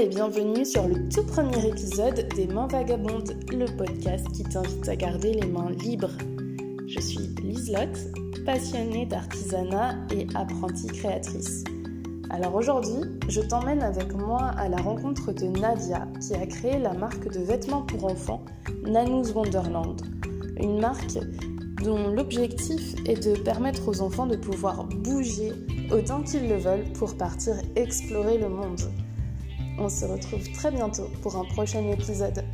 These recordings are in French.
et bienvenue sur le tout premier épisode des Mains Vagabondes, le podcast qui t'invite à garder les mains libres. Je suis Liselotte, passionnée d'artisanat et apprentie créatrice. Alors aujourd'hui, je t'emmène avec moi à la rencontre de Nadia qui a créé la marque de vêtements pour enfants Nanou's Wonderland. Une marque dont l'objectif est de permettre aux enfants de pouvoir bouger autant qu'ils le veulent pour partir explorer le monde. On se retrouve très bientôt pour un prochain épisode.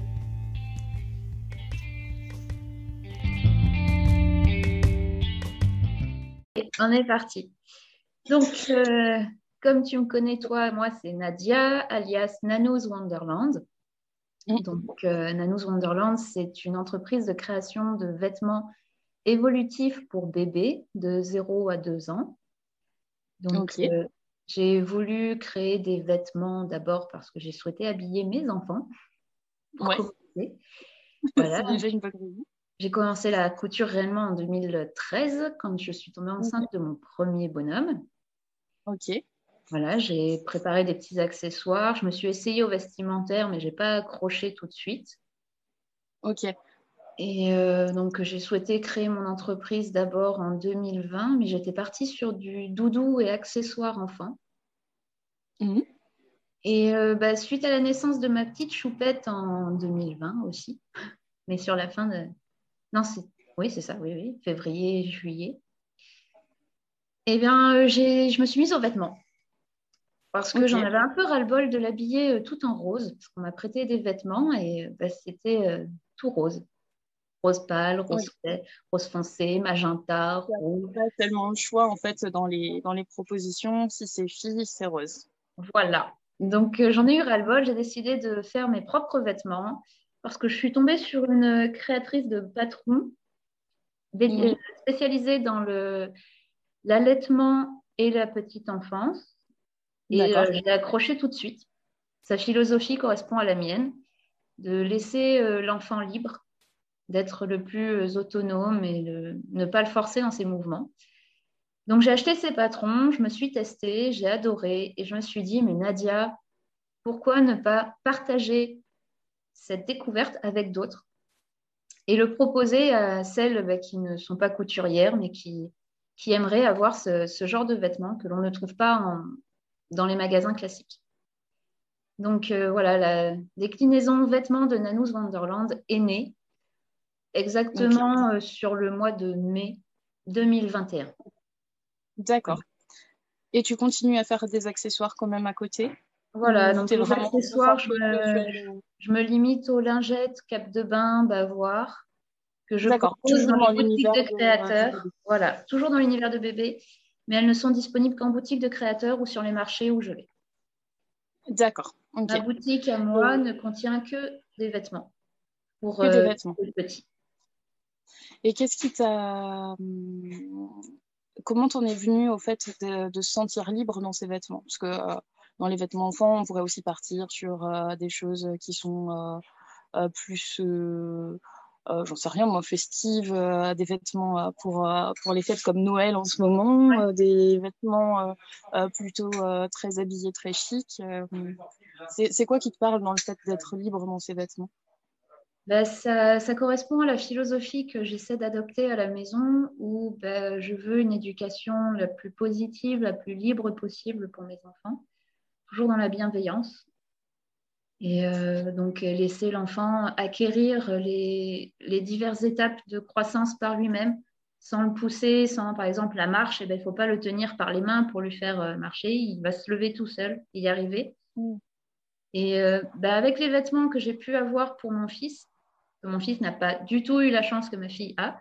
On est parti. Donc, euh, comme tu me connais, toi, moi, c'est Nadia, alias Nano's Wonderland. Donc, euh, Nano's Wonderland, c'est une entreprise de création de vêtements évolutifs pour bébés de 0 à 2 ans. Donc, euh, j'ai voulu créer des vêtements d'abord parce que j'ai souhaité habiller mes enfants. Ouais. Voilà. déjà une bonne raison. J'ai commencé la couture réellement en 2013 quand je suis tombée enceinte de mon premier bonhomme. Ok. Voilà, j'ai préparé des petits accessoires. Je me suis essayée au vestimentaire, mais je n'ai pas accroché tout de suite. Ok. Et euh, donc, j'ai souhaité créer mon entreprise d'abord en 2020, mais j'étais partie sur du doudou et accessoires enfants. Mhm. Et euh, bah, suite à la naissance de ma petite choupette en 2020 aussi, mais sur la fin de. Non, oui, c'est ça, oui, oui, février, juillet. Eh bien, euh, je me suis mise aux vêtements. Parce que j'en avais un peu ras-le-bol de l'habiller tout en rose, parce qu'on m'a prêté des vêtements et bah, c'était tout rose rose pâle, rose, rose foncé, magenta, rouge. Pas tellement le choix en fait dans les, dans les propositions. Si c'est fille, c'est rose. Voilà. Donc euh, j'en ai eu ras-le-bol. J'ai décidé de faire mes propres vêtements parce que je suis tombée sur une créatrice de patrons mhm. spécialisée dans le l'allaitement et la petite enfance. Et euh, je l'ai accroché tout de suite. Sa philosophie correspond à la mienne, de laisser euh, l'enfant libre d'être le plus autonome et ne pas le forcer dans ses mouvements. Donc j'ai acheté ces patrons, je me suis testée, j'ai adoré et je me suis dit, mais Nadia, pourquoi ne pas partager cette découverte avec d'autres et le proposer à celles bah, qui ne sont pas couturières mais qui, qui aimeraient avoir ce, genre de vêtements que l'on ne trouve pas dans les magasins classiques. Donc euh, voilà, la déclinaison vêtements de Nanous Wonderland est née exactement euh, sur le mois de mai 2021. D'accord. Et tu continues à faire des accessoires quand même à côté? Voilà, donc les accessoires, je me, limite aux lingettes, cap de bain, bavoir, que je propose dans, les boutiques de créateurs. Voilà, toujours dans l'univers de bébé, mais elles ne sont disponibles qu'en boutique de créateurs ou sur les marchés où je vais. D'accord. Ma boutique à moi ne contient que des vêtements pour, que des euh, vêtements. les petits. Et qu'est-ce qui t'a. Hum, comment t'en es venu au fait de, se sentir libre dans ces vêtements? Parce que euh, dans les vêtements enfants, on pourrait aussi partir sur euh, des choses qui sont euh, plus. j'en sais rien, moi, festives, des vêtements pour, pour les fêtes comme Noël en ce moment, des vêtements plutôt très habillés, très chics. c'est quoi qui te parle dans le fait d'être libre dans ces vêtements? Bah, ça, correspond à la philosophie que j'essaie d'adopter à la maison où bah, je veux une éducation la plus positive, la plus libre possible pour mes enfants, toujours dans la bienveillance. Et euh, donc laisser l'enfant acquérir les, diverses étapes de croissance par lui-même, sans le pousser, sans par exemple la marche, eh ben, il ne faut pas le tenir par les mains pour lui faire euh, marcher, il va se lever tout seul et y arriver. Mm. Et euh, bah, avec les vêtements que j'ai pu avoir pour mon fils, mon fils n'a pas du tout eu la chance que ma fille a.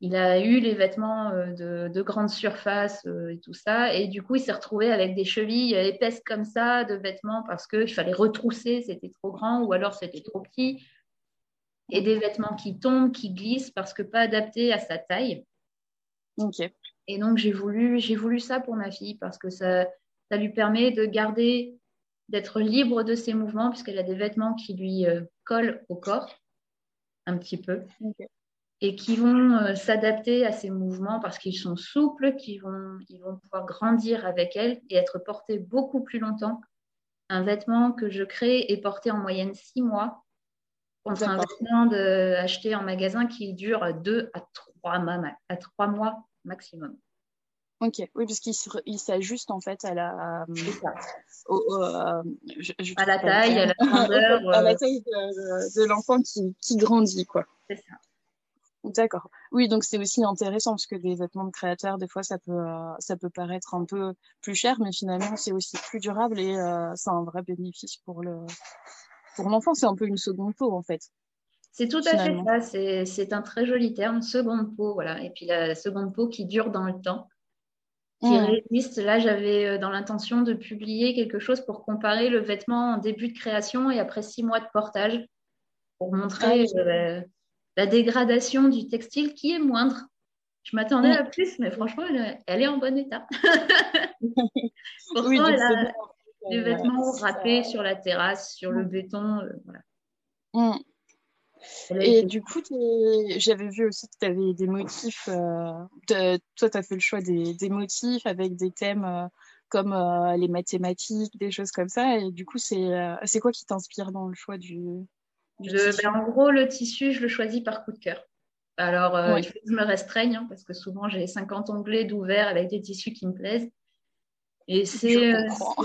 Il a eu les vêtements euh, de, grande surface euh, et tout ça. Et du coup, il s'est retrouvé avec des chevilles épaisses comme ça de vêtements parce qu'il fallait retrousser, c'était trop grand ou alors c'était trop petit. Et des vêtements qui tombent, qui glissent parce que pas adaptés à sa taille. Ok. Et donc, j'ai voulu, j'ai voulu ça pour ma fille parce que ça, ça lui permet de garder, d'être libre de ses mouvements puisqu'elle a des vêtements qui lui euh, collent au corps un petit peu. Et qui vont euh, s'adapter à ces mouvements parce qu'ils sont souples, qu'ils vont, ils vont pouvoir grandir avec elle et être portés beaucoup plus longtemps un vêtement que je crée est porté en moyenne six mois contre un vêtement de, acheté en magasin qui dure deux à trois, à trois mois maximum. Ok, oui, parce qu'il s'ajuste en fait à la, euh, à la taille, à la grandeur. à la euh. taille de, l'enfant qui, qui, grandit, quoi. C'est ça. D'accord. Oui, donc c'est aussi intéressant parce que des vêtements de créateurs, des fois, ça peut, euh, ça peut paraître un peu plus cher, mais finalement, c'est aussi plus durable et c'est un vrai bénéfice pour le, pour l'enfant. C'est un peu une seconde peau, en fait. C'est tout à fait ça. C'est un très joli terme, seconde peau, voilà. Et puis la seconde peau qui dure dans le temps qui mmh. résiste. Là, j'avais euh, dans l'intention de publier quelque chose pour comparer le vêtement en début de création et après six mois de portage pour montrer ah euh, la dégradation du textile qui est moindre. Je m'attendais mmh. à plus, mais franchement, elle, est en bon état. Pourtant, oui, elle a des vêtements râpés sur la terrasse, sur le mmh. béton. Euh, voilà. Et du coup, j'avais vu aussi que tu avais des motifs. Euh, toi, tu as fait le choix des, motifs avec des thèmes euh, comme euh, les mathématiques, des choses comme ça. Et du coup, c'est quoi qui t'inspire dans le choix du, ben, En gros, le tissu, je le choisis par coup de cœur. Alors, il faut que je me restreigne hein, parce que souvent, j'ai 50 onglets d'ouvert avec des tissus qui me plaisent. Et c'est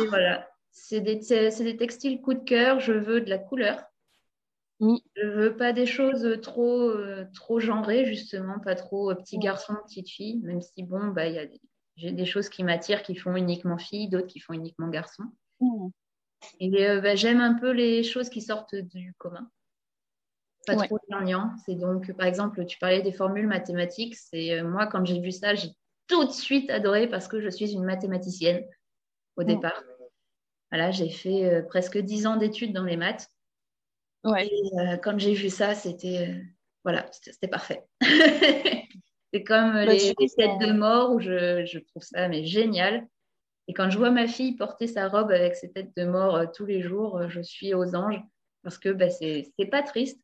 voilà, des, des textiles coup de cœur. Je veux de la couleur je Je veux pas des choses trop, euh, trop genrées, justement, pas trop euh, petit garçon, petite fille, même si, bon, bah, y a des... j'ai des choses qui m'attirent qui font uniquement fille, d'autres qui font uniquement garçon. Et euh, bah, j'aime un peu les choses qui sortent du commun. Pas trop gnangnan. C'est donc, par exemple, tu parlais des formules mathématiques. C'est moi, quand j'ai vu ça, j'ai tout de suite adoré parce que je suis une mathématicienne au départ. Voilà, j'ai fait presque dix ans d'études dans les maths. Ouais. Et euh, quand j'ai vu ça, c'était euh, voilà, c'était parfait. c'est comme bah, les, têtes de mort où je, je, trouve ça mais génial. Et quand je vois ma fille porter sa robe avec ses têtes de mort euh, tous les jours, je suis aux anges parce que bah, c'est pas triste,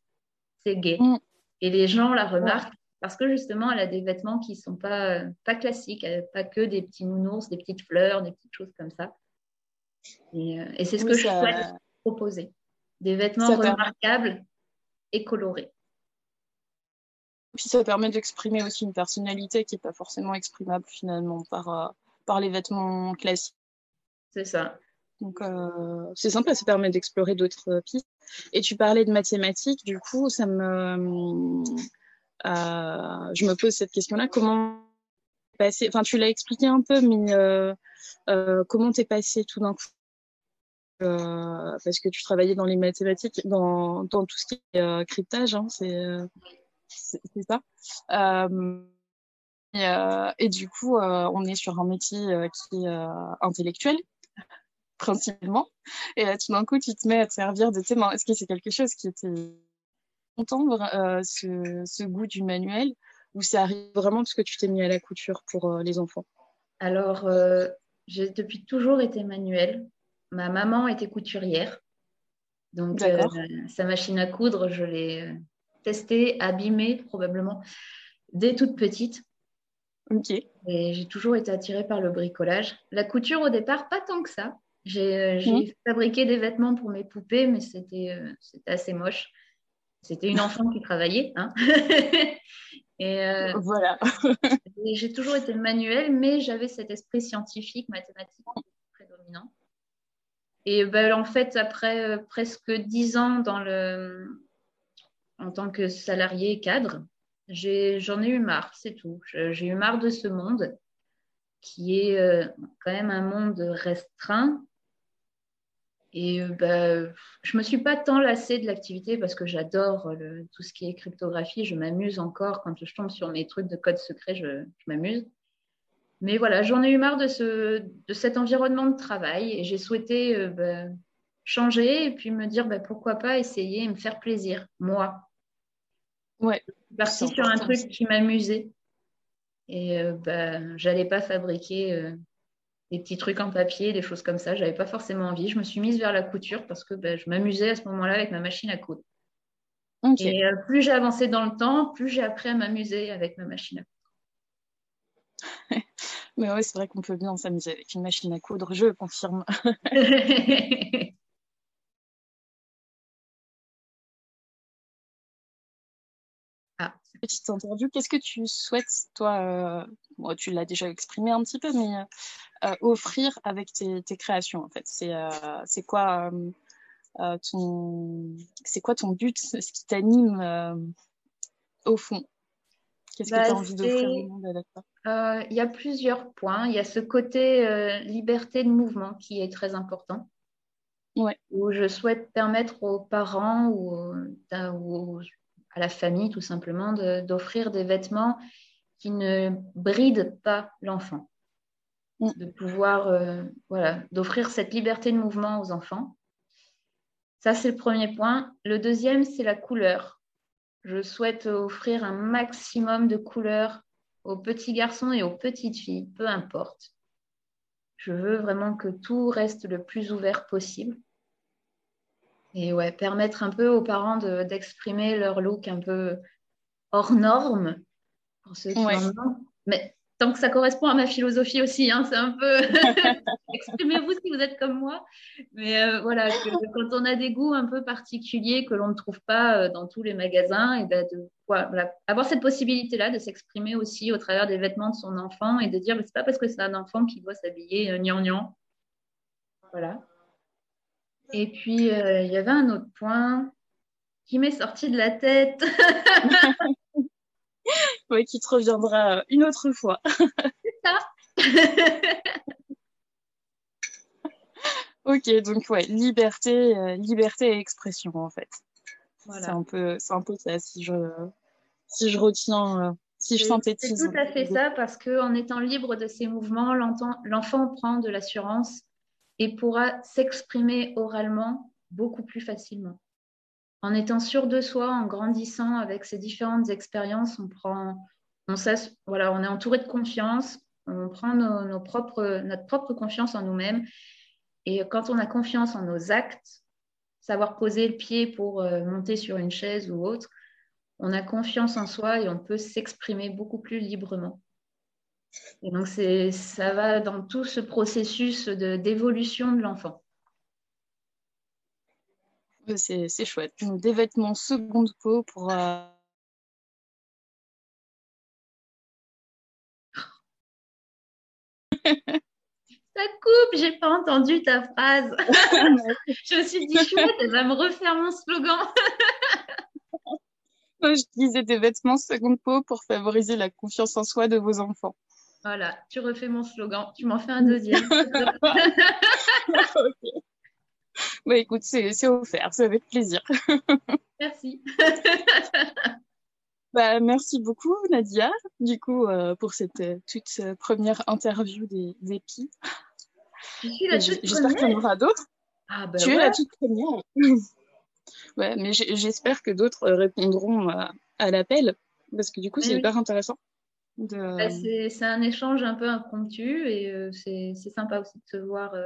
c'est gay. Mm. Et les gens la remarquent parce que justement, elle a des vêtements qui sont pas, pas classiques, pas que des petits nounours, des petites fleurs, des petites choses comme ça. Et, et c'est ce que je souhaite proposer. Des vêtements remarquables et colorés. Puis ça permet d'exprimer aussi une personnalité qui n'est pas forcément exprimable finalement par, euh, par les vêtements classiques. C'est ça. Donc euh, c'est sympa, ça permet d'explorer d'autres pistes. Et tu parlais de mathématiques, du coup, ça me, euh, je me pose cette question-là. Comment passer Enfin, tu l'as expliqué un peu, mais comment t'es passé tout d'un coup euh, parce que tu travaillais dans les mathématiques, dans, tout ce qui est euh, cryptage, hein, c'est ça. Euh, et, du coup, on est sur un métier qui est intellectuel, principalement. Et là, tout d'un coup, tu te mets à te servir de tes mains. Est-ce que c'est quelque chose qui était entendre ce, ce, goût du manuel ou ça arrive vraiment parce que tu t'es mis à la couture pour les enfants? Alors, j'ai depuis toujours été manuel. Ma maman était couturière. Donc, euh, sa machine à coudre, je l'ai euh, testée, abîmée probablement dès toute petite. Ok. Et j'ai toujours été attirée par le bricolage. La couture, au départ, pas tant que ça. J'ai euh, fabriqué des vêtements pour mes poupées, mais c'était assez moche. C'était une enfant qui travaillait. Hein et voilà. j'ai toujours été manuel, mais j'avais cet esprit scientifique, mathématique prédominant. Et ben, en fait, après euh, presque dix ans dans le, en tant que salarié cadre, j'en ai, eu marre, c'est tout. J'ai eu marre de ce monde qui est euh, quand même un monde restreint. Et euh, ben, je ne me suis pas tant lassée de l'activité parce que j'adore tout ce qui est cryptographie. Je m'amuse encore quand je tombe sur mes trucs de code secret, je m'amuse. Mais voilà, j'en ai eu marre de, ce, de cet environnement de travail et j'ai souhaité euh, bah, changer et puis me dire bah, pourquoi pas essayer et me faire plaisir, moi. Ouais. Je suis partie sur un truc qui m'amusait et euh, bah, j'allais pas fabriquer euh, des petits trucs en papier, des choses comme ça. J'avais pas forcément envie. Je me suis mise vers la couture parce que bah, je m'amusais à ce moment-là avec ma machine à coudre. Et euh, plus j'ai avancé dans le temps, plus j'ai appris à m'amuser avec ma machine à coudre. Mais ouais, c'est vrai qu'on peut bien s'amuser avec une machine à coudre, je confirme. ah. Petite interview, qu'est-ce que tu souhaites, toi, euh, tu l'as déjà exprimé un petit peu, mais euh, offrir avec tes, créations, en fait? C'est euh, quoi ton c'est quoi ton but, ce qui t'anime au fond? Qu'est-ce que tu as envie d'offrir au monde avec ça euh, il y a plusieurs points. Il y a ce côté euh, liberté de mouvement qui est très important. Ouais. Où je souhaite permettre aux parents ou, à la famille tout simplement d'offrir des vêtements qui ne brident pas l'enfant. Mm. De pouvoir, euh, voilà, d'offrir cette liberté de mouvement aux enfants. Ça, c'est le premier point. Le deuxième, c'est la couleur. Je souhaite offrir un maximum de couleurs aux petits garçons et aux petites filles, peu importe. Je veux vraiment que tout reste le plus ouvert possible. Et ouais, permettre un peu aux parents d'exprimer leur look un peu hors norme, pour ceux qui en ont. Mais tant que ça correspond à ma philosophie aussi, hein, c'est un peu exprimez-vous si vous êtes comme moi. Mais euh, voilà, quand on a des goûts un peu particuliers que l'on ne trouve pas euh, dans tous les magasins, et ben, de avoir cette possibilité-là de s'exprimer aussi au travers des vêtements de son enfant et de dire c'est pas parce que c'est un enfant qu'il doit s'habiller euh, Voilà. Et puis euh, il y avait un autre point qui m'est sorti de la tête. oui, qui te reviendra une autre fois. C'est ça. ok, donc ouais, liberté, euh, liberté et expression en fait. C'est un peu, c'est un peu ça si je, si je retiens, euh, si je synthétise. C'est tout à fait ça parce que en étant libre de ses mouvements, l'enfant prend de l'assurance et pourra s'exprimer oralement beaucoup plus facilement en étant sûr de soi, en grandissant avec ces différentes expériences, on prend, on, voilà, on est entouré de confiance, on prend notre propre confiance en nous-mêmes. Et quand on a confiance en nos actes, savoir poser le pied pour euh, monter sur une chaise ou autre, on a confiance en soi et on peut s'exprimer beaucoup plus librement. Et donc, ça va dans tout ce processus d'évolution de l'enfant. C'est chouette. Des vêtements seconde peau pour. Euh, Ça coupe, j'ai pas entendu ta phrase. je me suis dit, chouette, elle va me refaire mon slogan. je disais des vêtements seconde peau pour favoriser la confiance en soi de vos enfants. Voilà, tu refais mon slogan. Tu m'en fais un deuxième. bah écoute, c'est offert, c'est avec plaisir. merci. bah, merci beaucoup, Nadia, du coup, euh, pour cette euh, toute euh, première interview des, des J'espère qu'il y en aura d'autres. Ah, bah tu es la toute première. ouais, mais j'espère que d'autres répondront à, l'appel, parce que du coup, c'est hyper intéressant. Bah, c'est un échange un peu impromptu et c'est sympa aussi de se voir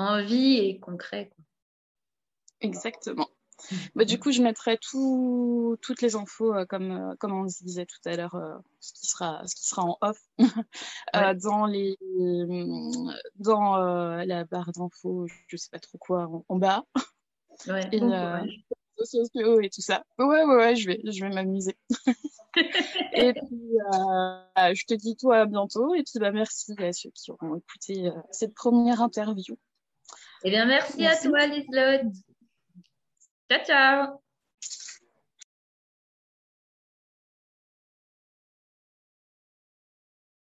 en vie et concret. Exactement. Bah, du coup, je mettrai tout, toutes les infos, euh, comme, euh, comme on se disait tout à l'heure, euh, ce, qui sera, ce qui sera en off, dans, les, dans la barre d'infos, je sais pas trop quoi, en, bas. Ouais, et, sociaux et tout ça. Ouais, ouais, ouais, je vais, je vais m'amuser. et puis, je te dis toi à bientôt. Et puis, bah, merci à ceux qui auront écouté cette première interview. Eh bien, merci, à toi, Liselotte. Ciao, ciao.